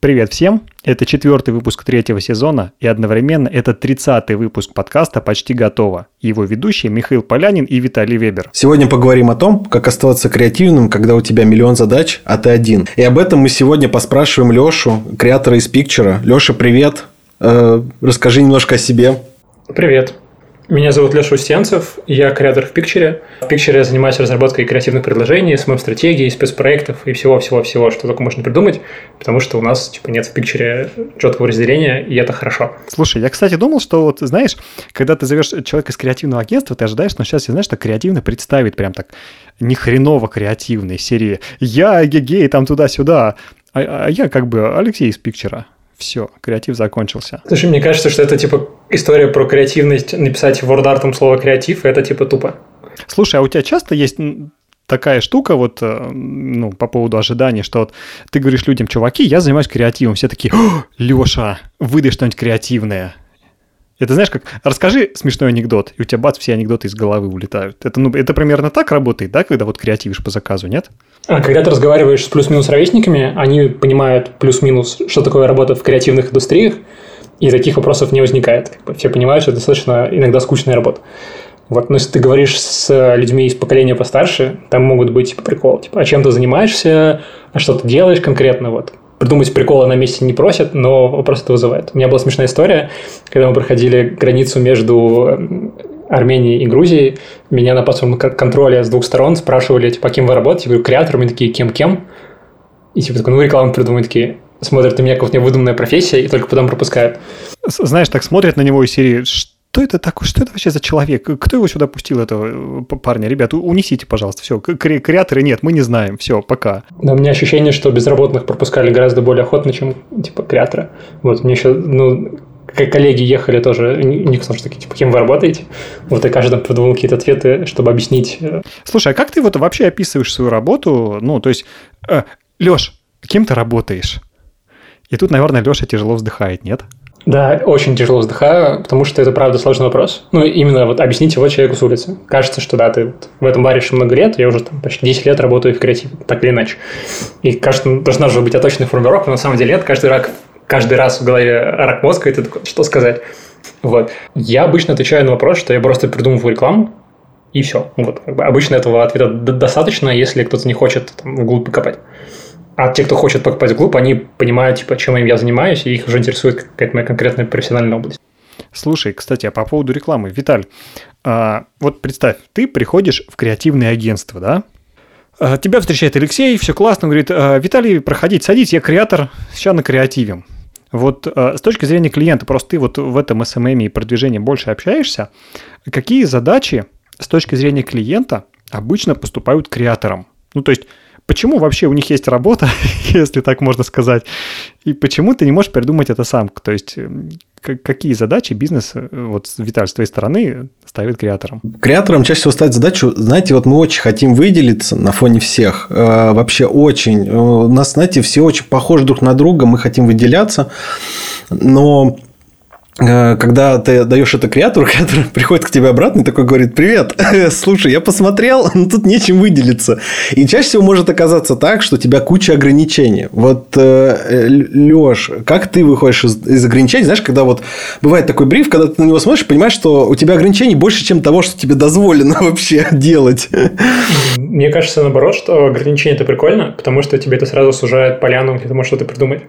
Привет всем! Это четвертый выпуск третьего сезона, и одновременно это тридцатый выпуск подкаста «Почти готово». Его ведущие Михаил Полянин и Виталий Вебер. Сегодня поговорим о том, как оставаться креативным, когда у тебя миллион задач, а ты один. И об этом мы сегодня поспрашиваем Лешу, креатора из Пикчера. Леша, привет! Э, расскажи немножко о себе. Привет! Меня зовут Леша Устьянцев, я креатор в Пикчере. В Пикчере я занимаюсь разработкой креативных предложений, СММ-стратегий, спецпроектов и всего-всего-всего, что только можно придумать, потому что у нас типа, нет в Пикчере четкого разделения, и это хорошо. Слушай, я, кстати, думал, что вот, знаешь, когда ты зовешь человека из креативного агентства, ты ожидаешь, но сейчас, я знаешь, что креативно представит прям так не хреново креативной серии «Я, гегей, там туда-сюда», а, а я как бы Алексей из Пикчера. Все, креатив закончился. Слушай, мне кажется, что это типа история про креативность, написать в WordArt слово креатив, это типа тупо. Слушай, а у тебя часто есть такая штука вот, э, ну, по поводу ожиданий, что вот ты говоришь людям, чуваки, я занимаюсь креативом, все такие, Леша, выдай что-нибудь креативное. Это знаешь, как расскажи смешной анекдот, и у тебя бац, все анекдоты из головы улетают. Это, ну, это примерно так работает, да, когда вот креативишь по заказу, нет? А когда ты разговариваешь с плюс-минус ровесниками, они понимают плюс-минус, что такое работа в креативных индустриях, и таких вопросов не возникает. Все понимают, что это достаточно иногда скучная работа. Вот, но если ты говоришь с людьми из поколения постарше, там могут быть типа приколы, типа, а чем ты занимаешься, а что ты делаешь конкретно, вот придумать приколы на месте не просят, но вопрос это вызывает. У меня была смешная история, когда мы проходили границу между Арменией и Грузией, меня на паспортном контроле с двух сторон спрашивали, типа, кем вы работаете? Я говорю, креаторами, такие, кем-кем? И типа, такой, ну, рекламу придумают, такие, смотрят на меня, как у меня выдуманная профессия, и только потом пропускают. Знаешь, так смотрят на него из серии, что это такое, что это вообще за человек? Кто его сюда пустил, этого э, парня? Ребят, унесите, пожалуйста, все. Кре- креаторы нет, мы не знаем, все, пока. Да, у меня ощущение, что безработных пропускали гораздо более охотно, чем, типа, креатора. Вот, мне еще, ну, коллеги ехали тоже, никто что такие, типа, кем вы работаете? Вот и каждый придумал какие-то ответы, чтобы объяснить. Э. Слушай, а как ты вот вообще описываешь свою работу? Ну, то есть, э, Леш, кем ты работаешь? И тут, наверное, Леша тяжело вздыхает, нет? Да, очень тяжело вздыхаю, потому что это, правда, сложный вопрос. Ну, именно вот объяснить его человеку с улицы. Кажется, что да, ты вот в этом баре еще много лет, я уже там почти 10 лет работаю в креативе, так или иначе. И, кажется, должна же быть оточная формулировка, но на самом деле нет, каждый, рак, каждый раз в голове рак мозга, и ты такой, что сказать? Вот. Я обычно отвечаю на вопрос, что я просто придумываю рекламу, и все. Вот, обычно этого ответа достаточно, если кто-то не хочет там, вглубь покопать. А те, кто хочет покупать в они понимают, типа, чем я занимаюсь, и их уже интересует какая-то моя конкретная профессиональная область. Слушай, кстати, а по поводу рекламы. Виталь, а, вот представь, ты приходишь в креативное агентство, да? А, тебя встречает Алексей, все классно, говорит, а, Виталий, проходите, садитесь, я креатор, сейчас на креативе. Вот с точки зрения клиента, просто ты вот в этом SMM и продвижении больше общаешься, какие задачи с точки зрения клиента обычно поступают креаторам? Ну, то есть почему вообще у них есть работа, если так можно сказать, и почему ты не можешь придумать это сам? То есть эм, какие задачи бизнес, э, вот Виталь, с твоей стороны, ставит креаторам? Креаторам чаще всего ставит задачу, знаете, вот мы очень хотим выделиться на фоне всех, э, вообще очень. У нас, знаете, все очень похожи друг на друга, мы хотим выделяться, но Э, когда ты даешь это креатору, креатор приходит к тебе обратно и такой говорит, привет, слушай, я посмотрел, но тут нечем выделиться. И чаще всего может оказаться так, что у тебя куча ограничений. Вот, э, Леш, как ты выходишь из, из ограничений? Знаешь, когда вот бывает такой бриф, когда ты на него смотришь, понимаешь, что у тебя ограничений больше, чем того, что тебе дозволено вообще делать. Мне кажется, наоборот, что ограничения это прикольно, потому что тебе это сразу сужает поляну, где ты можешь что-то придумать.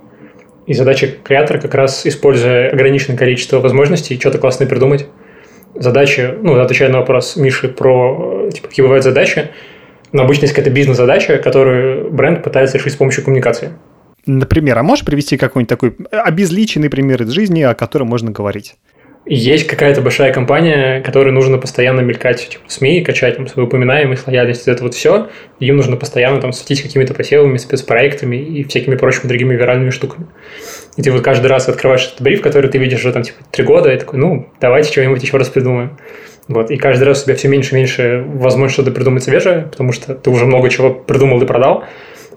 И задача креатора как раз, используя ограниченное количество возможностей, что-то классное придумать. Задача, ну, отвечая на вопрос Миши про, типа, какие бывают задачи, но обычно есть какая-то бизнес-задача, которую бренд пытается решить с помощью коммуникации. Например, а можешь привести какой-нибудь такой обезличенный пример из жизни, о котором можно говорить? Есть какая-то большая компания, которой нужно постоянно мелькать типа, в СМИ, качать там, свою упоминаемость, лояльность, это вот все. Им нужно постоянно там светить какими-то посевами, спецпроектами и всякими прочими другими виральными штуками. И ты вот каждый раз открываешь этот бриф, который ты видишь уже там типа три года, и такой, ну, давайте что-нибудь еще раз придумаем. Вот, и каждый раз у тебя все меньше и меньше возможность что-то придумать свежее, потому что ты уже много чего придумал и продал.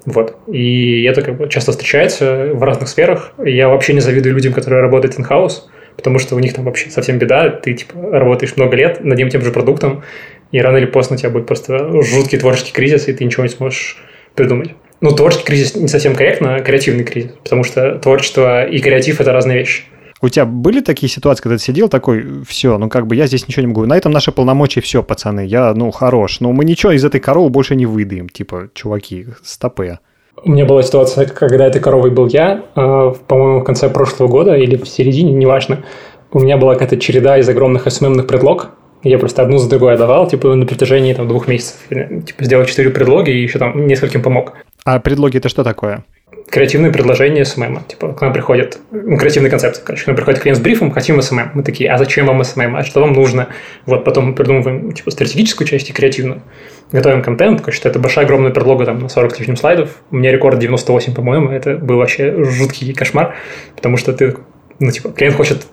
Вот. И это как бы часто встречается в разных сферах. Я вообще не завидую людям, которые работают in-house, потому что у них там вообще совсем беда, ты типа работаешь много лет над одним тем же продуктом, и рано или поздно у тебя будет просто жуткий творческий кризис, и ты ничего не сможешь придумать. Ну, творческий кризис не совсем корректно, а креативный кризис, потому что творчество и креатив – это разные вещи. У тебя были такие ситуации, когда ты сидел такой, все, ну как бы я здесь ничего не могу, на этом наши полномочия все, пацаны, я, ну, хорош, но мы ничего из этой коровы больше не выдаем, типа, чуваки, стопы. У меня была ситуация, когда этой коровой был я, а, по-моему, в конце прошлого года или в середине, неважно. У меня была какая-то череда из огромных SMM-ных предлог, я просто одну за другой давал, типа, на протяжении там, двух месяцев. Типа, сделал четыре предлоги и еще там нескольким помог. А предлоги это что такое? Креативные предложения SMM. Типа, к нам приходит, ну, креативный концепт, короче, к нам приходит клиент с брифом, хотим SMM. Мы такие, а зачем вам SMM? А что вам нужно? Вот, потом мы придумываем, типа, стратегическую часть и креативную. Готовим контент, короче, это большая огромная предлога там на 40 с лишним слайдов. У меня рекорд 98, по-моему, это был вообще жуткий кошмар, потому что ты, ну, типа, клиент хочет,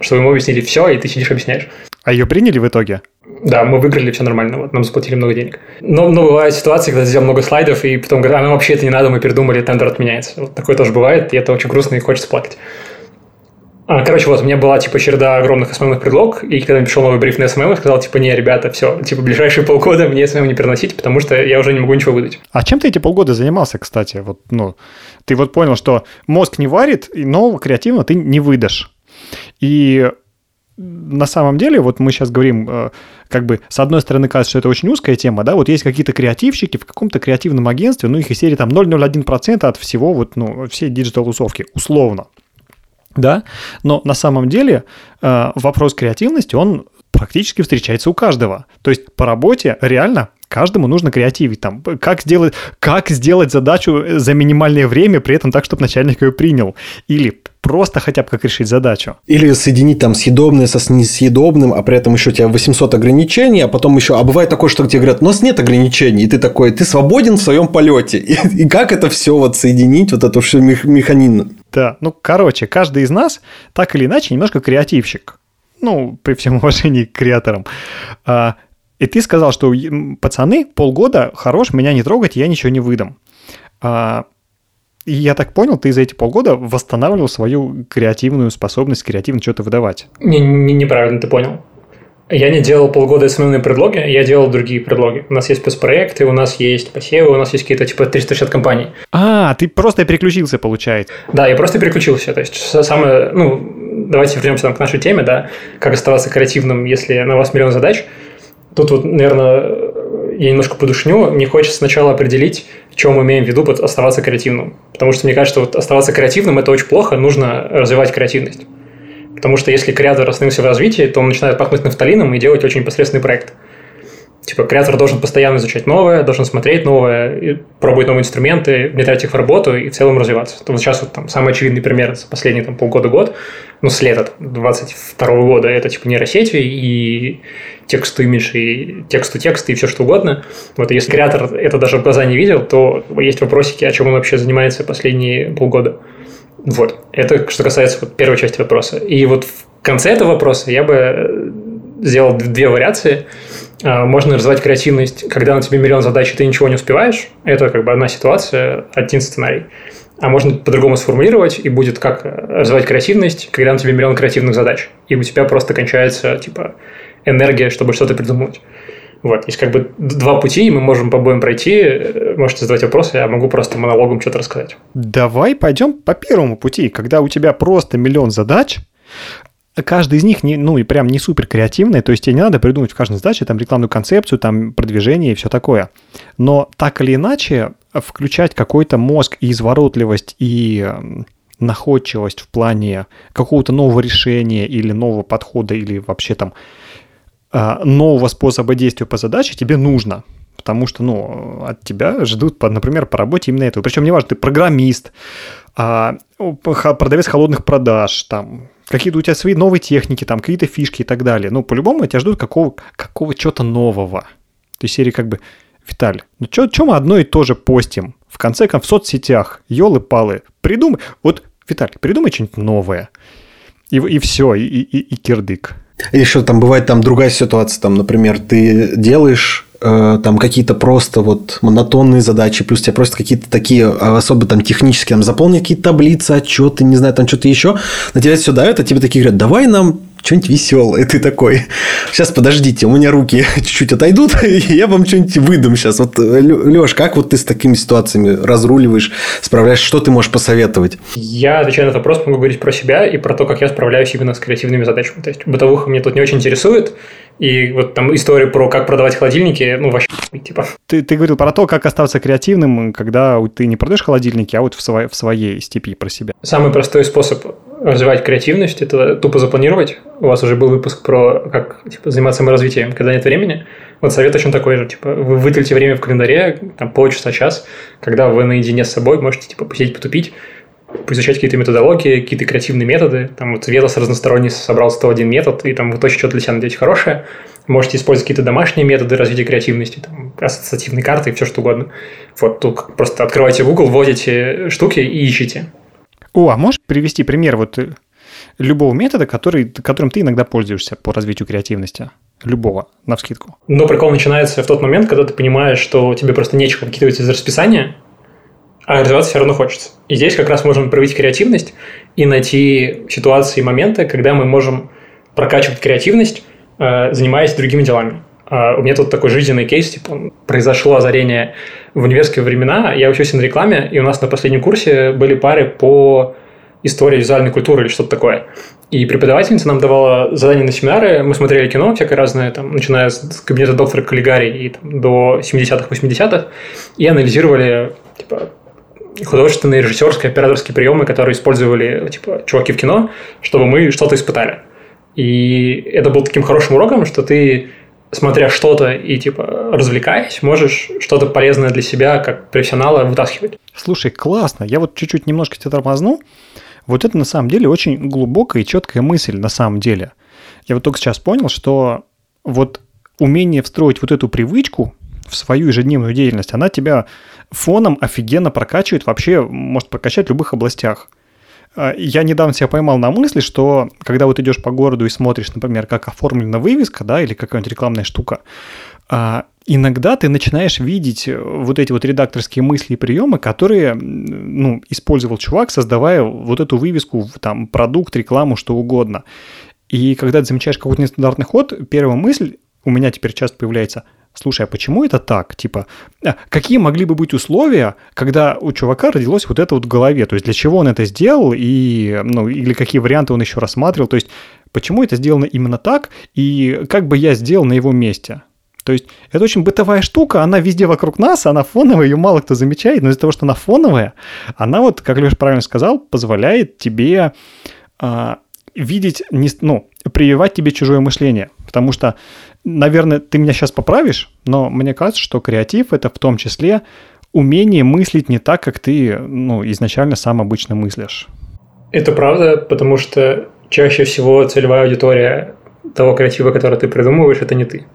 чтобы ему объяснили все, и ты сидишь объясняешь. А ее приняли в итоге? Да, мы выиграли, все нормально, вот, нам заплатили много денег. Но, но бывают ситуации, когда сделал много слайдов, и потом говорят, а нам вообще это не надо, мы передумали, тендер отменяется. Вот такое тоже бывает, и это очень грустно, и хочется плакать. А, короче, вот у меня была, типа, череда огромных SMM-ных предлог, и когда пришел новый бриф на SMM, я сказал, типа, не, ребята, все, типа, ближайшие полгода мне SMM не приносить, потому что я уже не могу ничего выдать. А чем ты эти полгода занимался, кстати? Вот, ну, ты вот понял, что мозг не варит, и нового креативного ты не выдашь. И на самом деле, вот мы сейчас говорим, э, как бы, с одной стороны, кажется, что это очень узкая тема, да, вот есть какие-то креативщики в каком-то креативном агентстве, ну, их из серии там 0,01% от всего, вот, ну, всей digital-тусовки, условно, да, но на самом деле э, вопрос креативности, он практически встречается у каждого. То есть по работе реально каждому нужно креативить. Там, как, сделать, как сделать задачу за минимальное время, при этом так, чтобы начальник ее принял. Или просто хотя бы как решить задачу. Или соединить там съедобное со несъедобным, а при этом еще у тебя 800 ограничений, а потом еще... А бывает такое, что тебе говорят, у нас нет ограничений, и ты такой, ты свободен в своем полете. И, и как это все вот соединить, вот это все механизм? Да, ну, короче, каждый из нас так или иначе немножко креативщик. Ну, при всем уважении к креаторам. А, и ты сказал, что пацаны, полгода, хорош, меня не трогать, я ничего не выдам. А, и я так понял, ты за эти полгода восстанавливал свою креативную способность креативно что-то выдавать. Не, не, неправильно ты понял. Я не делал полгода основные предлоги, я делал другие предлоги. У нас есть спецпроекты, у нас есть посевы, у нас есть какие-то типа 360 компаний. А, ты просто переключился, получается. Да, я просто переключился. То есть самое, ну, давайте вернемся там к нашей теме, да, как оставаться креативным, если на вас миллион задач. Тут вот, наверное, я немножко подушню. Мне хочется сначала определить, чем мы имеем в виду под оставаться креативным. Потому что мне кажется, вот оставаться креативным – это очень плохо, нужно развивать креативность. Потому что если креатор остановился в развитии, то он начинает пахнуть нафталином и делать очень непосредственный проект. Типа, креатор должен постоянно изучать новое, должен смотреть новое, пробовать новые инструменты, внедрять их в работу и в целом развиваться. То вот сейчас вот там самый очевидный пример за последние там, полгода-год, ну, с лета 22 года, это типа нейросети и тексту имидж, и тексту текст, и все что угодно. Вот если креатор это даже в глаза не видел, то есть вопросики, о чем он вообще занимается последние полгода. Вот. Это что касается вот первой части вопроса. И вот в конце этого вопроса я бы сделал две вариации – а, можно развивать креативность, когда на тебе миллион задач, и ты ничего не успеваешь. Это как бы одна ситуация, один сценарий. А можно по-другому сформулировать, и будет как развивать креативность, когда на тебе миллион креативных задач. И у тебя просто кончается, типа, энергия, чтобы что-то придумать. Вот, есть как бы два пути, и мы можем по обоим пройти. Можете задавать вопросы, я могу просто монологом что-то рассказать. Давай пойдем по первому пути. Когда у тебя просто миллион задач, каждый из них не, ну и прям не супер креативный, то есть тебе не надо придумать в каждой задаче там рекламную концепцию, там продвижение и все такое. Но так или иначе включать какой-то мозг и изворотливость и эм, находчивость в плане какого-то нового решения или нового подхода или вообще там э, нового способа действия по задаче тебе нужно. Потому что, ну, от тебя ждут, например, по работе именно этого. Причем неважно, ты программист, а, продавец холодных продаж, там, какие-то у тебя свои новые техники, там, какие-то фишки и так далее. Ну, по-любому тебя ждут какого, какого чего-то нового. Есть серии как бы, Виталий, ну что мы одно и то же постим? В конце концов, в соцсетях, елы-палы, придумай, вот, Виталий, придумай что-нибудь новое. И, и все, и, и, и кирдык. Еще там бывает там другая ситуация, там, например, ты делаешь там какие-то просто вот монотонные задачи, плюс тебя просят какие-то такие а, особо там технические, там заполнить какие-то таблицы, отчеты, не знаю, там что-то еще, на тебя все давят, а тебе такие говорят, давай нам что-нибудь веселое. Ты такой, сейчас подождите, у меня руки чуть-чуть отойдут, и я вам что-нибудь выдам сейчас. Вот, Леш, как вот ты с такими ситуациями разруливаешь, справляешь, что ты можешь посоветовать? Я, отвечаю на этот вопрос, могу говорить про себя и про то, как я справляюсь именно с креативными задачами. То есть, бытовуха мне тут не очень интересует, и вот там история про как продавать холодильники, ну, вообще, типа. Ты, ты говорил про то, как остаться креативным, когда ты не продаешь холодильники, а вот в, своей, в своей степи про себя. Самый простой способ развивать креативность – это тупо запланировать. У вас уже был выпуск про как типа, заниматься саморазвитием, когда нет времени. Вот совет очень такой же. Типа, вы выделите время в календаре, там, полчаса, час, когда вы наедине с собой можете типа, посидеть, потупить, изучать какие-то методологии, какие-то креативные методы. Там вот Ветос разносторонний собрал 101 метод, и там вы точно что-то для себя найдете хорошее. Можете использовать какие-то домашние методы развития креативности, там, ассоциативные карты, все что угодно. Вот тут просто открывайте Google, вводите штуки и ищите. О, а можешь привести пример вот э, любого метода, который, которым ты иногда пользуешься по развитию креативности? Любого, на вскидку. Но прикол начинается в тот момент, когда ты понимаешь, что тебе просто нечего выкидывать из расписания, а развиваться все равно хочется. И здесь как раз можем проявить креативность и найти ситуации и моменты, когда мы можем прокачивать креативность, э, занимаясь другими делами. Uh, у меня тут такой жизненный кейс, типа, произошло озарение в универские времена, я учился на рекламе, и у нас на последнем курсе были пары по истории визуальной культуры или что-то такое. И преподавательница нам давала задания на семинары, мы смотрели кино всякое разное, там, начиная с кабинета доктора Каллигари и там, до 70-х, 80-х, и анализировали типа, художественные, режиссерские, операторские приемы, которые использовали типа, чуваки в кино, чтобы мы что-то испытали. И это был таким хорошим уроком, что ты, смотря что-то и типа развлекаясь, можешь что-то полезное для себя как профессионала вытаскивать. Слушай, классно. Я вот чуть-чуть немножко тебя тормозну. Вот это на самом деле очень глубокая и четкая мысль на самом деле. Я вот только сейчас понял, что вот умение встроить вот эту привычку в свою ежедневную деятельность, она тебя фоном офигенно прокачивает, вообще может прокачать в любых областях. А, я недавно себя поймал на мысли, что когда вот идешь по городу и смотришь, например, как оформлена вывеска, да, или какая-нибудь рекламная штука, а, иногда ты начинаешь видеть вот эти вот редакторские мысли и приемы, которые, ну, использовал чувак, создавая вот эту вывеску, там, продукт, рекламу, что угодно. И когда ты замечаешь какой-то нестандартный ход, первая мысль у меня теперь часто появляется – слушай, а почему это так? Типа, а какие могли бы быть условия, когда у чувака родилось вот это вот в голове? То есть для чего он это сделал и, ну, или какие варианты он еще рассматривал? То есть почему это сделано именно так и как бы я сделал на его месте? То есть это очень бытовая штука, она везде вокруг нас, она фоновая, ее мало кто замечает, но из-за того, что она фоновая, она вот, как Леша правильно сказал, позволяет тебе а, видеть, не, ну, прививать тебе чужое мышление. Потому что наверное, ты меня сейчас поправишь, но мне кажется, что креатив это в том числе умение мыслить не так, как ты ну, изначально сам обычно мыслишь. Это правда, потому что чаще всего целевая аудитория того креатива, который ты придумываешь, это не ты.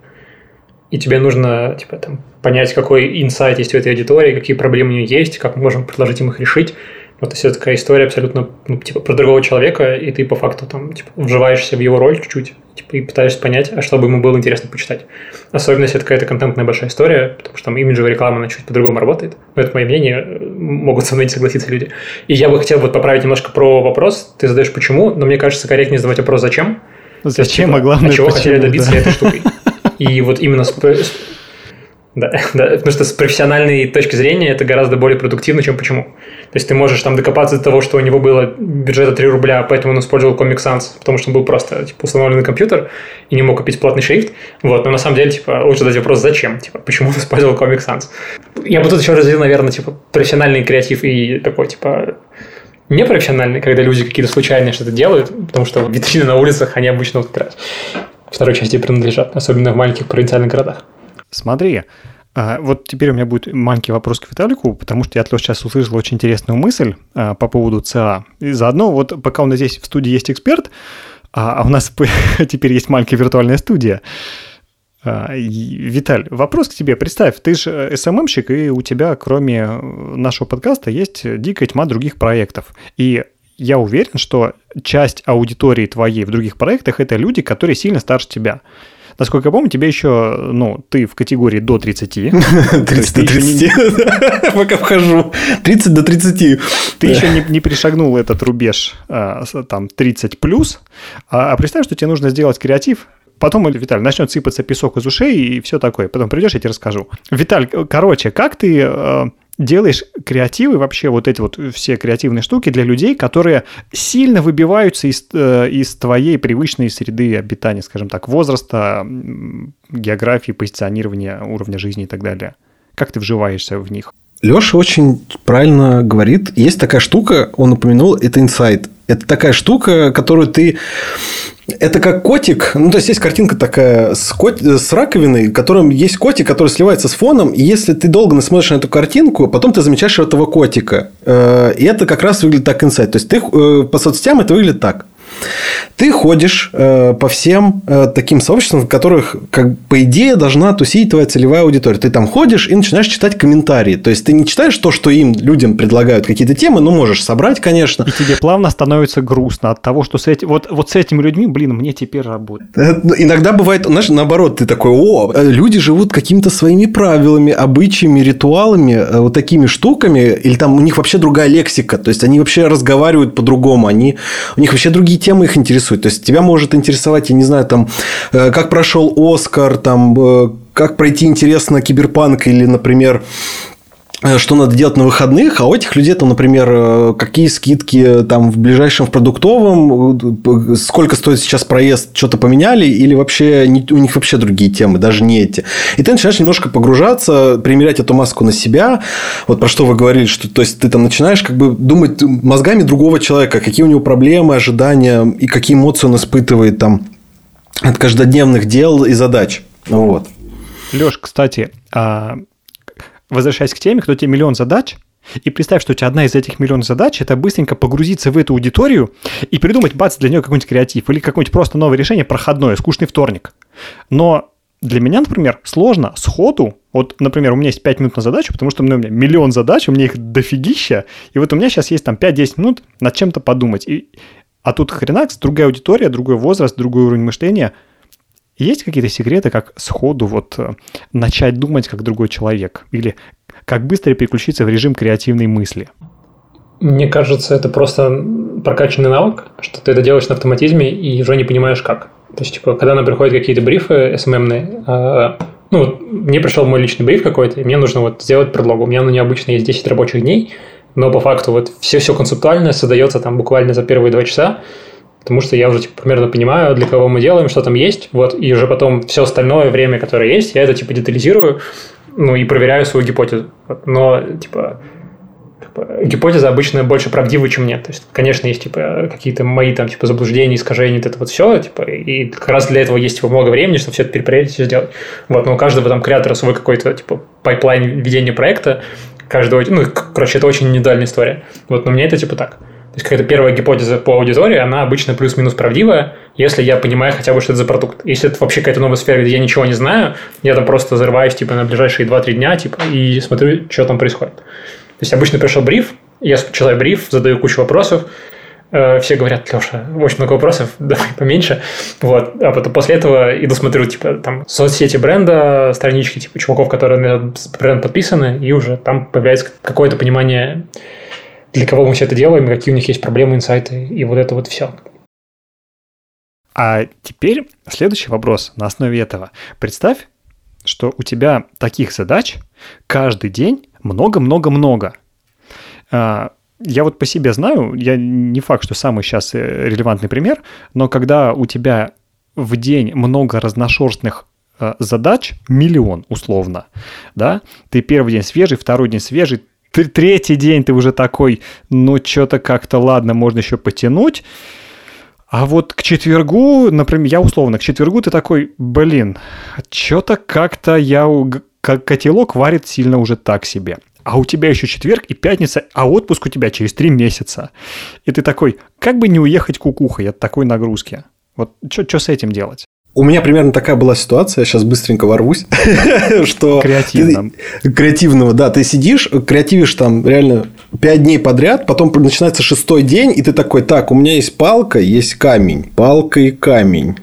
И тебе нужно типа, там, понять, какой инсайт есть у этой аудитории, какие проблемы у нее есть, как мы можем предложить им их решить. Вот это такая история абсолютно ну, типа, про другого человека, и ты по факту там типа, вживаешься в его роль чуть-чуть типа, и пытаешься понять, а что бы ему было интересно почитать. Особенно, если это какая-то контентная большая история, потому что там имиджевая реклама, она чуть по-другому работает. Но это мое мнение, могут со мной не согласиться люди. И я бы хотел вот поправить немножко про вопрос. Ты задаешь почему, но мне кажется, корректнее задавать вопрос «зачем?». Зачем, есть, типа, а главное, а чего почему, хотели добиться да. этой штукой. И вот именно с, да, да, потому что с профессиональной точки зрения это гораздо более продуктивно, чем почему. То есть ты можешь там докопаться до того, что у него было бюджета 3 рубля, поэтому он использовал Comic Sans, потому что он был просто типа, установленный компьютер и не мог купить платный шрифт. Вот, но на самом деле, типа, лучше задать вопрос, зачем? Типа, почему он использовал Comic Sans? Я бы тут еще развил, наверное, типа, профессиональный креатив и такой, типа, непрофессиональный, когда люди какие-то случайные что-то делают, потому что витрины на улицах, они обычно вот как второй части принадлежат, особенно в маленьких провинциальных городах. Смотри, а, вот теперь у меня будет маленький вопрос к Виталику, потому что я Леши сейчас услышал очень интересную мысль а, по поводу ЦА. И заодно, вот пока у нас здесь в студии есть эксперт, а, а у нас теперь есть маленькая виртуальная студия. Виталь, вопрос к тебе. Представь, ты же СММщик, и у тебя, кроме нашего подкаста, есть дикая тьма других проектов. И я уверен, что часть аудитории твоей в других проектах – это люди, которые сильно старше тебя. Насколько я помню, тебе еще, ну, ты в категории до 30. 30 до 30. Пока вхожу. 30 до 30. Ты еще не, перешагнул этот рубеж а, там 30 плюс. А, а представь, что тебе нужно сделать креатив, Потом, Виталий, начнет сыпаться песок из ушей и все такое. Потом придешь, я тебе расскажу. Виталь, короче, как ты э, делаешь креативы, вообще вот эти вот все креативные штуки для людей, которые сильно выбиваются из, э, из твоей привычной среды обитания, скажем так, возраста, географии, позиционирования, уровня жизни и так далее. Как ты вживаешься в них? Леша очень правильно говорит. Есть такая штука, он упомянул, это инсайт. Это такая штука, которую ты это как котик. Ну, то есть, есть картинка такая с, кот... с раковиной, в котором есть котик, который сливается с фоном. И если ты долго смотришь на эту картинку, потом ты замечаешь этого котика. Э, и это как раз выглядит так инсайт. То есть, ты э, по соцсетям это выглядит так. Ты ходишь э, по всем э, таким сообществам, в которых, как по идее, должна тусить твоя целевая аудитория. Ты там ходишь и начинаешь читать комментарии. То есть, ты не читаешь то, что им, людям предлагают какие-то темы, ну, можешь собрать, конечно. И тебе плавно становится грустно от того, что с этим, вот, вот с этими людьми, блин, мне теперь работать. Э, ну, иногда бывает, знаешь, наоборот, ты такой, о, люди живут какими-то своими правилами, обычаями, ритуалами, э, вот такими штуками, или там у них вообще другая лексика, то есть, они вообще разговаривают по-другому, они, у них вообще другие темы их интересуют. То есть, тебя может интересовать, я не знаю, там, э, как прошел Оскар, там, э, как пройти интересно киберпанк или, например, что надо делать на выходных, а у этих людей там, например, э, какие скидки там в ближайшем в продуктовом, э, сколько стоит сейчас проезд, что-то поменяли, или вообще у них вообще другие темы, даже не эти. И ты начинаешь немножко погружаться, примерять эту маску на себя, вот про что вы говорили, что то есть ты там начинаешь как бы думать мозгами другого человека, какие у него проблемы, ожидания и какие эмоции он испытывает там от каждодневных дел и задач. Вот. Леш, кстати, а возвращаясь к теме, кто тебе миллион задач, и представь, что у тебя одна из этих миллионов задач – это быстренько погрузиться в эту аудиторию и придумать, бац, для нее какой-нибудь креатив или какое-нибудь просто новое решение, проходное, скучный вторник. Но для меня, например, сложно сходу, вот, например, у меня есть 5 минут на задачу, потому что у меня миллион задач, у меня их дофигища, и вот у меня сейчас есть там 5-10 минут над чем-то подумать. И, а тут хренакс, другая аудитория, другой возраст, другой уровень мышления – есть какие-то секреты, как сходу вот э, начать думать как другой человек? Или как быстро переключиться в режим креативной мысли? Мне кажется, это просто прокачанный навык, что ты это делаешь на автоматизме и уже не понимаешь как. То есть, типа, когда нам приходят какие-то брифы SMM-ные, э, ну, мне пришел мой личный бриф какой-то, и мне нужно вот сделать предлогу. У меня на нее обычно есть 10 рабочих дней, но по факту вот все-все концептуальное создается там буквально за первые два часа, потому что я уже типа, примерно понимаю, для кого мы делаем, что там есть, вот, и уже потом все остальное время, которое есть, я это типа детализирую, ну, и проверяю свою гипотезу. Вот. Но, типа, гипотеза обычно больше правдива, чем нет. То есть, конечно, есть типа какие-то мои там типа заблуждения, искажения, это вот все, типа, и как раз для этого есть типа много времени, чтобы все это перепроверить и сделать. Вот, но у каждого там креатора свой какой-то типа pipeline ведения проекта, каждого, ну, короче, это очень индивидуальная история. Вот, но мне это типа так. То есть какая-то первая гипотеза по аудитории, она обычно плюс-минус правдивая, если я понимаю хотя бы, что это за продукт. Если это вообще какая-то новая сфера, где я ничего не знаю, я там просто зарываюсь типа на ближайшие 2-3 дня типа, и смотрю, что там происходит. То есть обычно пришел бриф, я читаю бриф, задаю кучу вопросов, э, все говорят, Леша, очень много вопросов, давай поменьше. Вот. А потом после этого иду смотрю, типа, там, соцсети бренда, странички, типа, чуваков, которые на бренд подписаны, и уже там появляется какое-то понимание для кого мы все это делаем, какие у них есть проблемы, инсайты, и вот это вот все. А теперь следующий вопрос на основе этого. Представь, что у тебя таких задач каждый день много-много-много. А, я вот по себе знаю, я не факт, что самый сейчас э, релевантный пример, но когда у тебя в день много разношерстных э, задач, миллион условно, да, ты первый день свежий, второй день свежий, третий день ты уже такой, ну, что-то как-то, ладно, можно еще потянуть. А вот к четвергу, например, я условно, к четвергу ты такой, блин, что-то как-то я, как котелок варит сильно уже так себе. А у тебя еще четверг и пятница, а отпуск у тебя через три месяца. И ты такой, как бы не уехать кукухой от такой нагрузки? Вот что с этим делать? У меня примерно такая была ситуация, я сейчас быстренько ворвусь, что... Креативно. Креативного, да. Ты сидишь, креативишь там реально пять дней подряд, потом начинается шестой день, и ты такой, так, у меня есть палка, есть камень, палка и камень.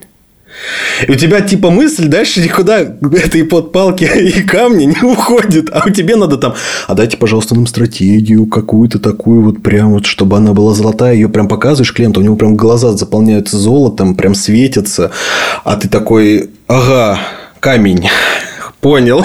И у тебя типа мысль дальше никуда этой под палки и камни не уходит. А у тебе надо там, а дайте, пожалуйста, нам стратегию какую-то такую вот прям вот, чтобы она была золотая. Ее прям показываешь клиенту, у него прям глаза заполняются золотом, прям светятся. А ты такой, ага, камень. Понял.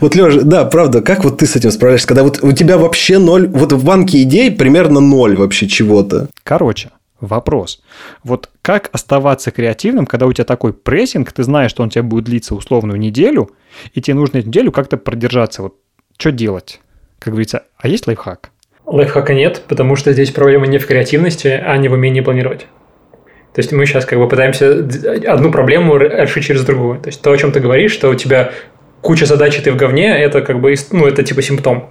Вот, Леша, да, правда, как вот ты с этим справляешься, когда вот у тебя вообще ноль, вот в банке идей примерно ноль вообще чего-то? Короче, вопрос. Вот как оставаться креативным, когда у тебя такой прессинг, ты знаешь, что он тебе будет длиться условную неделю, и тебе нужно эту неделю как-то продержаться. Вот что делать? Как говорится, а есть лайфхак? Лайфхака нет, потому что здесь проблема не в креативности, а не в умении планировать. То есть мы сейчас как бы пытаемся одну проблему решить через другую. То есть то, о чем ты говоришь, что у тебя куча задач, и ты в говне, это как бы, ну, это типа симптом.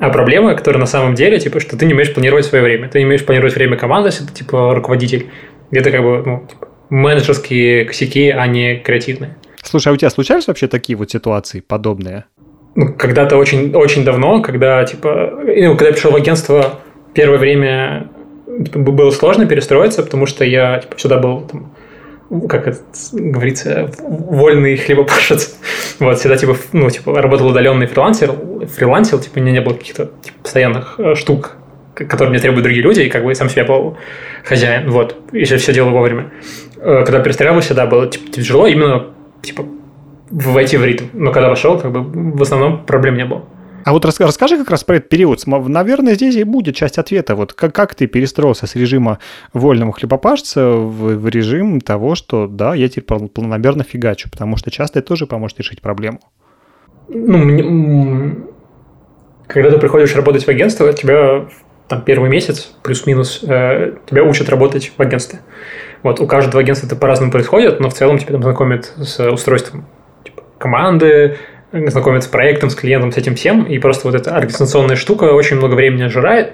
А проблема, которая на самом деле, типа, что ты не умеешь планировать свое время. Ты не умеешь планировать время команды, если ты, типа, руководитель. Где-то как бы, ну, типа, менеджерские косяки, а не креативные. Слушай, а у тебя случались вообще такие вот ситуации подобные? Ну, когда-то очень, очень давно, когда, типа, ну, когда я пришел в агентство, первое время типа, было сложно перестроиться, потому что я, типа, сюда был там, как это говорится, вольный хлебопашец. Вот, всегда, типа, ну, типа, работал удаленный фрилансер, фрилансил, типа, у меня не было каких-то типа, постоянных э, штук, которые мне требуют другие люди, и как бы сам себя был хозяин, вот, если все делал вовремя. Э, когда перестраивался, да, было типа, тяжело именно, типа, войти в ритм. Но когда вошел, как бы, в основном проблем не было. А вот расскажи как раз про этот период. Наверное, здесь и будет часть ответа. Вот как, как ты перестроился с режима вольного хлебопашца в, в режим того, что да, я теперь планомерно фигачу, потому что часто это тоже поможет решить проблему. Ну, мне, когда ты приходишь работать в агентство, тебя там первый месяц плюс-минус э, тебя учат работать в агентстве. Вот у каждого агентства это по-разному происходит, но в целом тебя там знакомят с устройством типа, команды, знакомиться с проектом, с клиентом, с этим всем, и просто вот эта организационная штука очень много времени отжирает.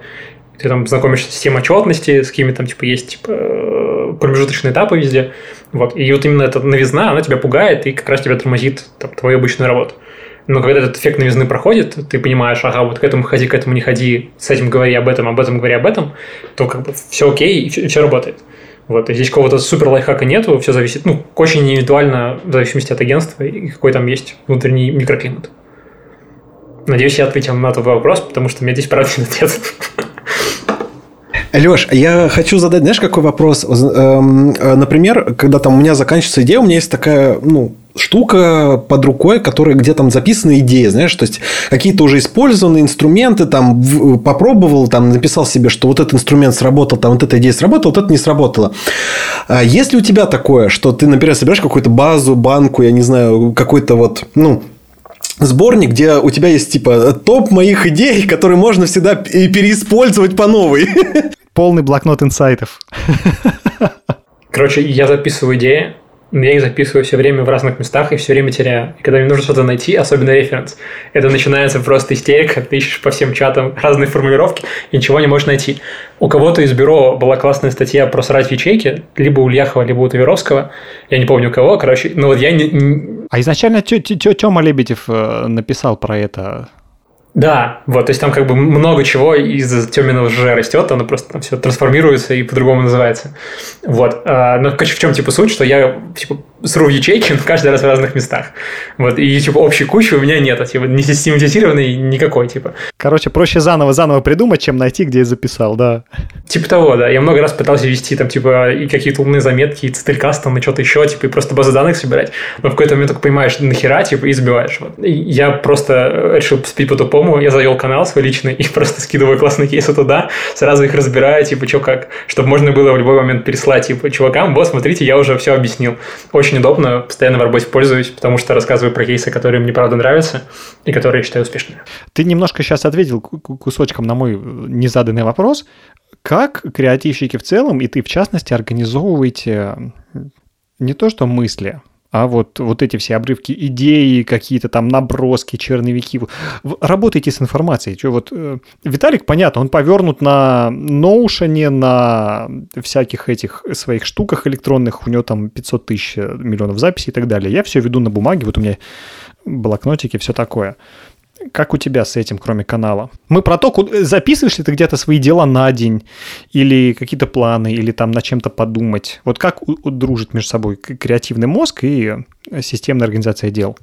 Ты там знакомишься с системой отчетности, с какими там, типа, есть, типа, э, промежуточные этапы везде. Вот. И вот именно эта новизна, она тебя пугает и как раз тебя тормозит там, твою обычную работу. Но когда этот эффект новизны проходит, ты понимаешь, ага, вот к этому ходи, к этому не ходи, с этим говори об этом, об этом говори об этом, то как бы все окей, и все, и все работает. Вот, здесь какого-то супер лайфхака нету, все зависит, ну, очень индивидуально, в зависимости от агентства и какой там есть внутренний микроклимат. Надеюсь, я ответил на этот вопрос, потому что у меня здесь правда нет. Леш, я хочу задать, знаешь, какой вопрос? Эм, э, например, когда там у меня заканчивается идея, у меня есть такая, ну, штука под рукой, которая где там записаны идеи, знаешь, то есть какие-то уже использованные инструменты, там попробовал, там написал себе, что вот этот инструмент сработал, там вот эта идея сработала, вот это не сработало. А есть ли у тебя такое, что ты, например, собираешь какую-то базу, банку, я не знаю, какой-то вот, ну, сборник, где у тебя есть типа топ моих идей, которые можно всегда переиспользовать по новой. Полный блокнот инсайтов. Короче, я записываю идеи, я их записываю все время в разных местах и все время теряю. И когда мне нужно что-то найти, особенно референс, это начинается просто истерика, ты ищешь по всем чатам разные формулировки и ничего не можешь найти. У кого-то из бюро была классная статья про срать в ячейке, либо у Ильяхова, либо у Таверовского, я не помню у кого, короче, но вот я не... А изначально Тёма Лебедев э, написал про это да, вот, то есть там как бы много чего из Тёминого же растет, оно просто там все трансформируется и по-другому называется. Вот. А, но в чем типа суть, что я типа сру ячейки, каждый раз в разных местах. Вот. И типа общей кучи у меня нет, типа не систематизированный никакой, типа. Короче, проще заново-заново придумать, чем найти, где я записал, да. Типа того, да. Я много раз пытался вести там, типа, и какие-то умные заметки, и циталькастом, и что-то еще, типа, и просто базы данных собирать. Но в какой-то момент только понимаешь, нахера, типа, и сбиваешь. Вот. И я просто решил спить по-тупому. Я завел канал свой личный и просто скидываю классные кейсы туда, сразу их разбираю, типа, что как, чтобы можно было в любой момент переслать, типа, чувакам, вот, смотрите, я уже все объяснил. Очень удобно, постоянно в работе пользуюсь, потому что рассказываю про кейсы, которые мне правда нравятся и которые я считаю успешными. Ты немножко сейчас ответил кусочком на мой незаданный вопрос. Как креативщики в целом, и ты в частности, организовываете не то что мысли, а вот, вот эти все обрывки идеи, какие-то там наброски, черновики. Работайте с информацией. Что вот э, Виталик, понятно, он повернут на Notion, на всяких этих своих штуках электронных, у него там 500 тысяч э, миллионов записей и так далее. Я все веду на бумаге, вот у меня блокнотики, все такое. Как у тебя с этим, кроме канала? Мы про то, куда... записываешь ли ты где-то свои дела на день, или какие-то планы, или там на чем-то подумать? Вот как дружит между собой креативный мозг и системная организация дел?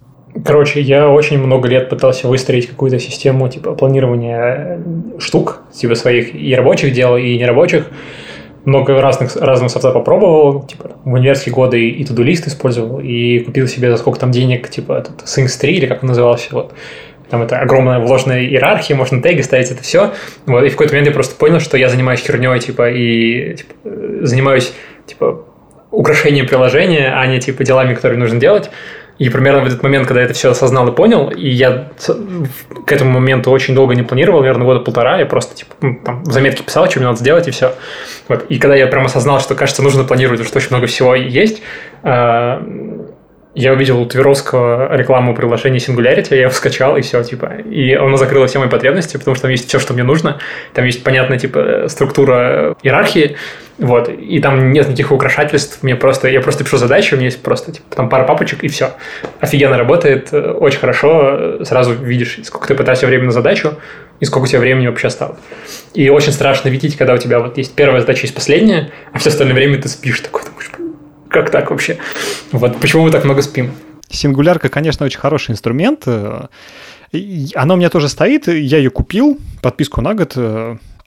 Короче, я очень много лет пытался выстроить какую-то систему типа планирования штук, типа своих и рабочих дел, и нерабочих. Много разных, разных софта попробовал, типа в университетские годы и тудулист использовал, и купил себе за сколько там денег, типа этот Things 3, или как он назывался, вот. Там это огромная вложенная иерархия, можно теги ставить, это все. Вот, и в какой-то момент я просто понял, что я занимаюсь херней, типа, и типа, занимаюсь, типа, украшением приложения, а не, типа, делами, которые нужно делать. И примерно в этот момент, когда я это все осознал и понял, и я к этому моменту очень долго не планировал, наверное, года полтора, я просто типа, ну, там, в заметке писал, что мне надо сделать, и все. Вот. И когда я прям осознал, что, кажется, нужно планировать, потому что очень много всего есть, а, я увидел у Тверовского рекламу приложения Singularity, я его скачал, и все, типа. И оно закрыло все мои потребности, потому что там есть все, что мне нужно. Там есть понятная, типа, структура иерархии, вот, и там нет никаких украшательств, мне просто, я просто пишу задачи, у меня есть просто, типа, там пара папочек, и все. Офигенно работает, очень хорошо, сразу видишь, сколько ты потратил времени на задачу, и сколько у тебя времени вообще осталось. И очень страшно видеть, когда у тебя вот есть первая задача, есть последняя, а все остальное время ты спишь такой, как так вообще? Вот почему мы так много спим? Сингулярка, конечно, очень хороший инструмент. Она у меня тоже стоит, я ее купил, подписку на год.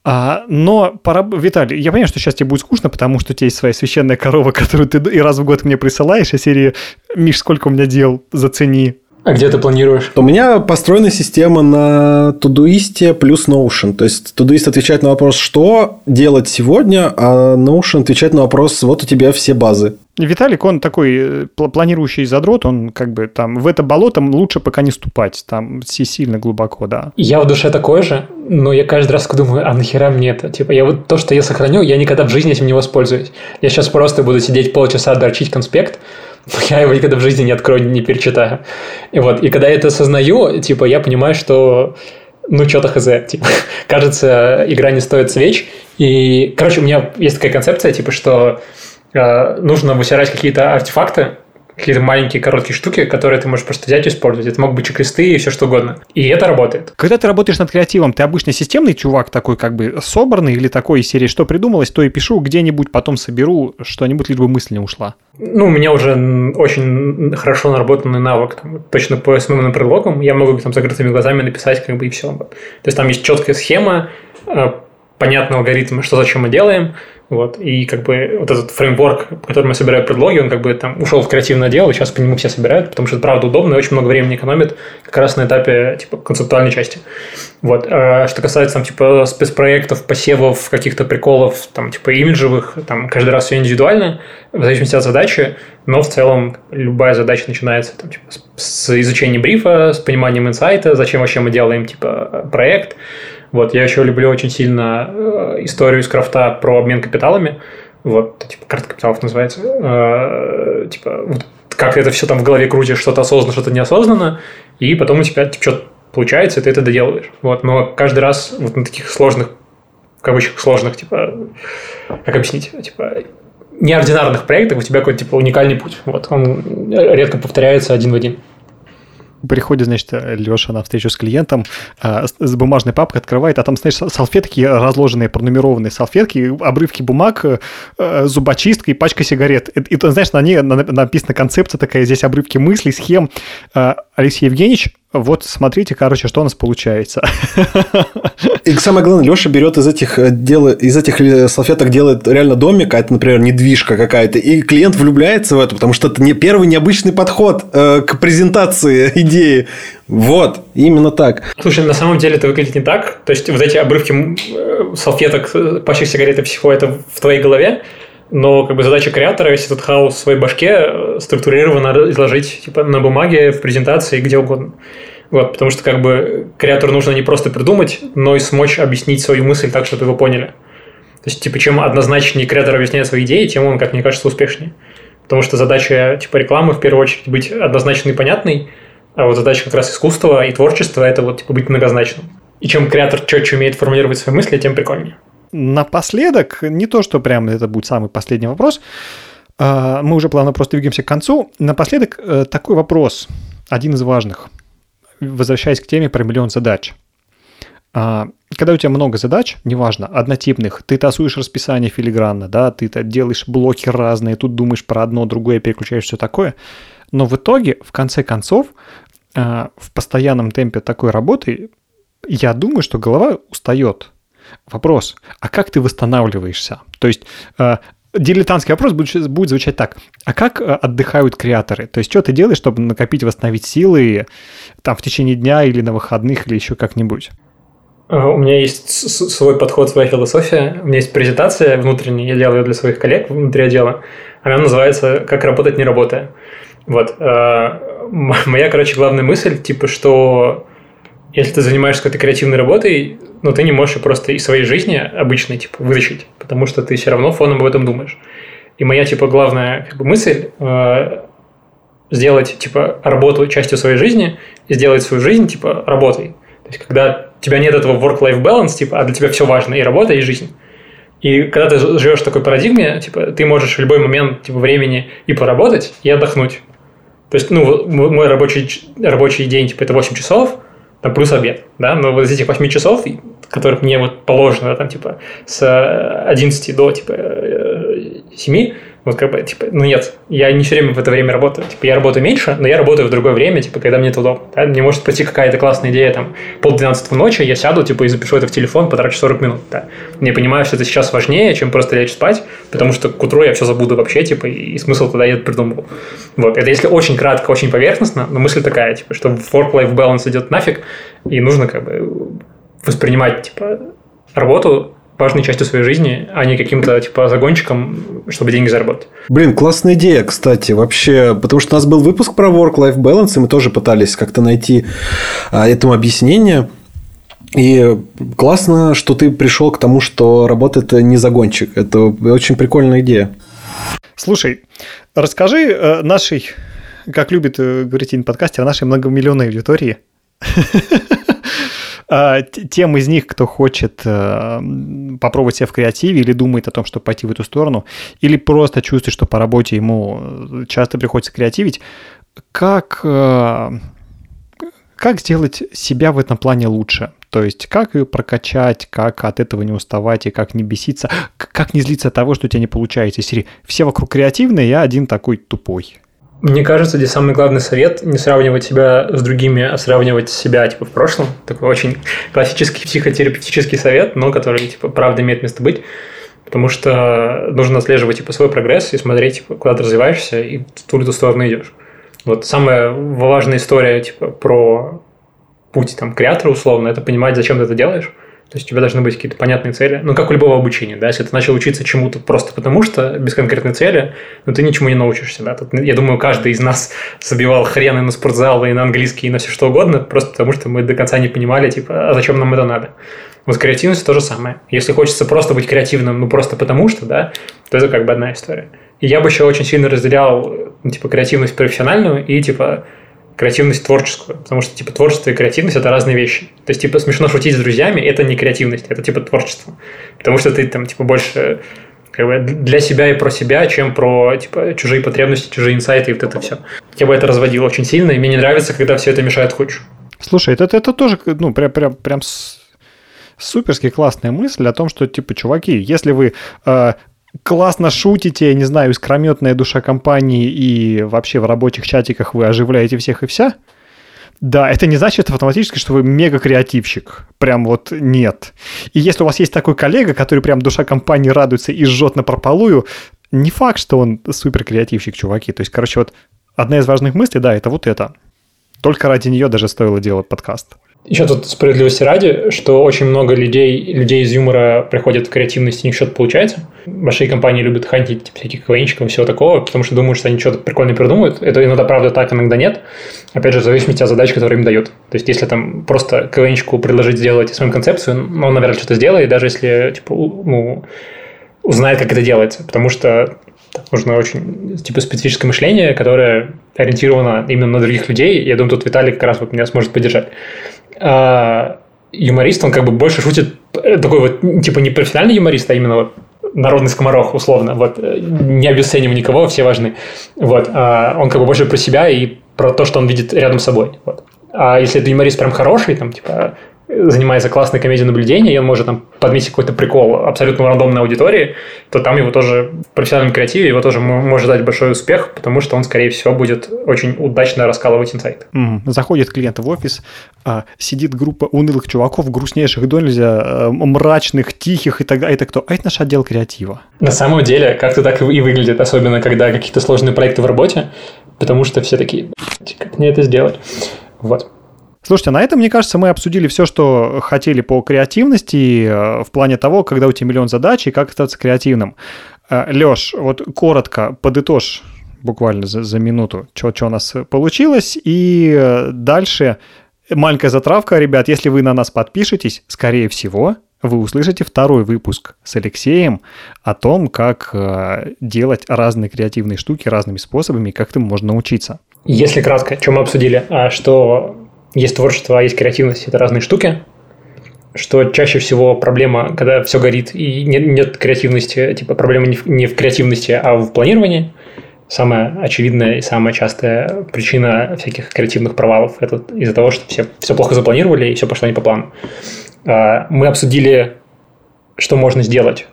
А, но, пора... Виталий, я понимаю, что сейчас тебе будет скучно, потому что у тебя есть своя священная корова, которую ты и раз в год мне присылаешь, а серии «Миш, сколько у меня дел, зацени». А где ты планируешь? У меня построена система на Todoist плюс Notion. То есть Todoist отвечает на вопрос, что делать сегодня, а Notion отвечает на вопрос, вот у тебя все базы. Виталик, он такой э, планирующий задрот, он как бы там в это болото лучше пока не ступать, там сильно глубоко, да. Я в душе такой же, но я каждый раз думаю, а нахера мне это? Типа, я вот то, что я сохраню, я никогда в жизни этим не воспользуюсь. Я сейчас просто буду сидеть полчаса, дрочить конспект, я его никогда в жизни не открою, не перечитаю. И вот, и когда я это осознаю, типа, я понимаю, что ну, что-то хз. Типа, кажется, игра не стоит свеч. И, короче, у меня есть такая концепция, типа, что нужно высирать какие-то артефакты, какие-то маленькие короткие штуки, которые ты можешь просто взять и использовать. Это могут быть чек-листы и все что угодно. И это работает. Когда ты работаешь над креативом, ты обычно системный чувак такой как бы собранный или такой из серии «Что придумалось, то и пишу, где-нибудь потом соберу что-нибудь, лишь бы мысль не ушла». Ну, у меня уже очень хорошо наработанный навык, там, точно по SMM предлогам. Я могу там закрытыми глазами написать как бы и все. То есть там есть четкая схема, э, понятный алгоритм, что зачем мы делаем – вот. И как бы вот этот фреймворк, по которому я собираю предлоги, он как бы там ушел в креативное дело, и сейчас по нему все собирают, потому что это правда удобно и очень много времени экономит как раз на этапе типа концептуальной части. Вот. А что касается там типа спецпроектов, посевов, каких-то приколов, там типа имиджевых, там каждый раз все индивидуально, в зависимости от задачи, но в целом любая задача начинается там, типа, с изучения брифа, с пониманием инсайта, зачем вообще мы делаем типа проект, вот, я еще люблю очень сильно э, историю из крафта про обмен капиталами. Вот, типа, карта капиталов называется. Э, типа, вот, как это все там в голове крутишь, что-то осознанно, что-то неосознанно, и потом у тебя типа, что-то получается, и ты это доделываешь. Вот, но каждый раз вот на таких сложных, в кавычках сложных, типа, как объяснить, типа, неординарных проектах у тебя какой-то типа уникальный путь. Вот, он редко повторяется один в один приходит, значит, Леша на встречу с клиентом, а, с бумажной папкой открывает, а там, знаешь, салфетки разложенные, пронумерованные салфетки, обрывки бумаг, э, зубочистка и пачка сигарет. И, и знаешь, на ней написана концепция такая, здесь обрывки мыслей, схем. А, Алексей Евгеньевич вот смотрите, короче, что у нас получается. И самое главное, Леша берет из этих, э, дел... из этих э, салфеток делает реально домик, а это, например, недвижка какая-то, и клиент влюбляется в это, потому что это не первый необычный подход э, к презентации идеи. Вот, именно так. Слушай, на самом деле это выглядит не так. То есть, вот эти обрывки э, салфеток, пачек сигарет и всего это в твоей голове, но как бы задача креатора весь этот хаос в своей башке структурированно изложить типа на бумаге, в презентации, где угодно. Вот, потому что как бы креатору нужно не просто придумать, но и смочь объяснить свою мысль так, чтобы его поняли. То есть, типа, чем однозначнее креатор объясняет свои идеи, тем он, как мне кажется, успешнее. Потому что задача, типа, рекламы, в первую очередь, быть однозначной и понятной, а вот задача как раз искусства и творчества – это вот, типа, быть многозначным. И чем креатор четче умеет формулировать свои мысли, тем прикольнее. Напоследок, не то, что прям это будет самый последний вопрос, а, мы уже плавно просто двигаемся к концу. Напоследок э, такой вопрос, один из важных – возвращаясь к теме про миллион задач. А, когда у тебя много задач, неважно, однотипных, ты тасуешь расписание филигранно, да, ты делаешь блоки разные, тут думаешь про одно, другое, переключаешь все такое, но в итоге, в конце концов, в постоянном темпе такой работы, я думаю, что голова устает. Вопрос, а как ты восстанавливаешься? То есть а, дилетантский вопрос будет, будет звучать так. А как а, отдыхают креаторы? То есть, что ты делаешь, чтобы накопить, восстановить силы там в течение дня или на выходных, или еще как-нибудь? У меня есть свой подход, своя философия. У меня есть презентация внутренняя, я делаю ее для своих коллег внутри отдела. Она называется «Как работать, не работая». Вот. Моя, короче, главная мысль, типа, что если ты занимаешься какой-то креативной работой, ну, ты не можешь просто из своей жизни обычной, типа, вытащить, потому что ты все равно фоном об этом думаешь. И моя, типа, главная как бы, мысль э, сделать, типа, работу частью своей жизни и сделать свою жизнь, типа, работой. То есть, когда у тебя нет этого work-life balance, типа, а для тебя все важно, и работа, и жизнь. И когда ты живешь в такой парадигме, типа, ты можешь в любой момент типа, времени и поработать, и отдохнуть. То есть, ну, мой рабочий, рабочий день, типа, это 8 часов, там плюс обед, да, но вот из этих 8 часов, которых мне вот положено, там, типа, с 11 до, типа, 7, э, вот как бы, типа, ну нет, я не все время в это время работаю. Типа, я работаю меньше, но я работаю в другое время, типа, когда мне это удобно. Да? Мне может прийти какая-то классная идея, там, полдвенадцатого ночи, я сяду, типа, и запишу это в телефон, потрачу 40 минут, да. Не понимаю, что это сейчас важнее, чем просто лечь спать, потому что к утру я все забуду вообще, типа, и смысл тогда я это придумал. Вот, это если очень кратко, очень поверхностно, но мысль такая, типа, что work-life balance идет нафиг, и нужно, как бы, воспринимать, типа, работу важной частью своей жизни, а не каким-то типа загончиком, чтобы деньги заработать. Блин, классная идея, кстати, вообще, потому что у нас был выпуск про work-life balance, и мы тоже пытались как-то найти а, этому объяснение. И классно, что ты пришел к тому, что работа это не загончик. Это очень прикольная идея. Слушай, расскажи э, нашей, как любит э, говорить в подкасте, о нашей многомиллионной аудитории. А, тем из них, кто хочет э, попробовать себя в креативе или думает о том, чтобы пойти в эту сторону, или просто чувствует, что по работе ему э, часто приходится креативить, как, э, как сделать себя в этом плане лучше? То есть, как ее прокачать, как от этого не уставать и как не беситься, как не злиться от того, что у тебя не получается. Серии все вокруг креативные, я один такой тупой. Мне кажется, здесь самый главный совет – не сравнивать себя с другими, а сравнивать себя типа в прошлом. Такой очень классический психотерапевтический совет, но который типа правда имеет место быть. Потому что нужно отслеживать типа, свой прогресс и смотреть, типа, куда ты развиваешься и в ту или ту сторону идешь. Вот самая важная история типа, про путь там, креатора условно – это понимать, зачем ты это делаешь – то есть у тебя должны быть какие-то понятные цели. Ну, как у любого обучения, да, если ты начал учиться чему-то просто потому что, без конкретной цели, ну, ты ничему не научишься, да. Тут, я думаю, каждый из нас забивал хрены на спортзал, и на английский, и на все что угодно, просто потому что мы до конца не понимали, типа, а зачем нам это надо. Вот креативность то же самое. Если хочется просто быть креативным, ну, просто потому что, да, то это как бы одна история. И я бы еще очень сильно разделял, ну, типа, креативность профессиональную и, типа, креативность творческую, потому что, типа, творчество и креативность – это разные вещи. То есть, типа, смешно шутить с друзьями – это не креативность, это, типа, творчество. Потому что ты, там, типа, больше как бы для себя и про себя, чем про, типа, чужие потребности, чужие инсайты и вот это все. Я бы это разводил очень сильно, и мне не нравится, когда все это мешает худшему. Слушай, это, это тоже, ну, прям, прям, прям суперски классная мысль о том, что, типа, чуваки, если вы э, классно шутите, не знаю, искрометная душа компании и вообще в рабочих чатиках вы оживляете всех и вся, да, это не значит автоматически, что вы мега-креативщик. Прям вот нет. И если у вас есть такой коллега, который прям душа компании радуется и жжет на прополую, не факт, что он супер-креативщик, чуваки. То есть, короче, вот одна из важных мыслей, да, это вот это. Только ради нее даже стоило делать подкаст. Еще тут справедливости ради, что очень много людей, людей из юмора приходят в креативность, и у них что-то получается. Большие компании любят хантить типа, всяких КВНщиков и всего такого, потому что думают, что они что-то прикольное придумают. Это иногда правда так, иногда нет. Опять же, в зависимости от задач, которые им дают. То есть, если там просто КВНщику предложить сделать свою концепцию, ну, он, наверное, что-то сделает, даже если типа, ну, узнает, как это делается. Потому что нужно очень типа специфическое мышление, которое ориентировано именно на других людей. Я думаю, тут Виталий как раз вот меня сможет поддержать а, юморист, он как бы больше шутит, э, такой вот, типа, не профессиональный юморист, а именно вот народный скоморох, условно. Вот, э, не обесцениваем никого, все важны. Вот, а он как бы больше про себя и про то, что он видит рядом с собой. Вот. А если это юморист прям хороший, там, типа, занимается классной комедией наблюдения, и он может там подметить какой-то прикол абсолютно рандомной аудитории, то там его тоже в профессиональном креативе его тоже может дать большой успех, потому что он, скорее всего, будет очень удачно раскалывать инсайт. Mm. Заходит клиент в офис, а, сидит группа унылых чуваков, грустнейших до нельзя, а, мрачных, тихих и так далее. Это кто? А это наш отдел креатива. На самом деле, как-то так и выглядит, особенно когда какие-то сложные проекты в работе, потому что все такие, как мне это сделать? Вот. Слушайте, на этом, мне кажется, мы обсудили все, что хотели по креативности э, в плане того, когда у тебя миллион задач и как остаться креативным. Э, Леш, вот коротко подытожь буквально за, за минуту, что у нас получилось, и э, дальше маленькая затравка, ребят, если вы на нас подпишетесь, скорее всего, вы услышите второй выпуск с Алексеем о том, как делать разные креативные штуки разными способами, как этому можно научиться. Если кратко, что мы обсудили, а что есть творчество, а есть креативность, это разные штуки. Что чаще всего проблема, когда все горит и нет, нет креативности, типа проблема не в, не в креативности, а в планировании. Самая очевидная и самая частая причина всяких креативных провалов – это из-за того, что все, все плохо запланировали и все пошло не по плану. А, мы обсудили, что можно сделать,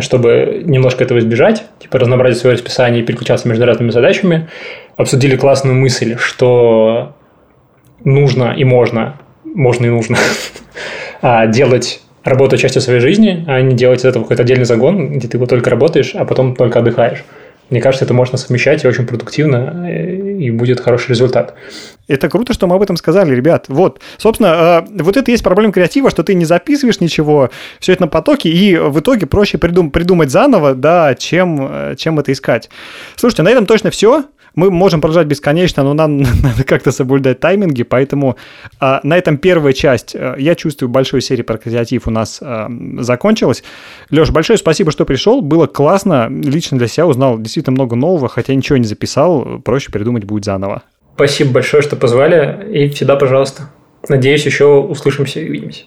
чтобы немножко этого избежать, типа разнообразить свое расписание и переключаться между разными задачами. Обсудили классную мысль, что нужно и можно, можно и нужно а, делать работу частью своей жизни, а не делать из этого какой-то отдельный загон, где ты вот только работаешь, а потом только отдыхаешь. Мне кажется, это можно совмещать и очень продуктивно, э, и будет хороший результат. Это круто, что мы об этом сказали, ребят. Вот, собственно, а, вот это и есть проблема креатива, что ты не записываешь ничего, все это на потоке, и в итоге проще придум- придумать заново, да, чем, э, чем это искать. Слушайте, на этом точно все. Мы можем продолжать бесконечно, но нам надо как-то соблюдать тайминги, поэтому а, на этом первая часть, а, я чувствую, большой серии про креатив у нас а, закончилась. Леш, большое спасибо, что пришел, было классно, лично для себя узнал действительно много нового, хотя ничего не записал, проще придумать будет заново. Спасибо большое, что позвали, и всегда пожалуйста. Надеюсь, еще услышимся и увидимся.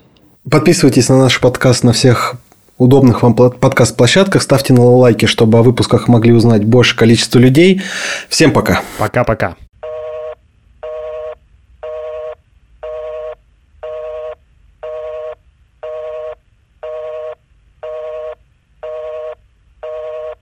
Подписывайтесь на наш подкаст на всех удобных вам подкаст-площадках. Ставьте на лайки, чтобы о выпусках могли узнать больше количество людей. Всем пока. Пока-пока.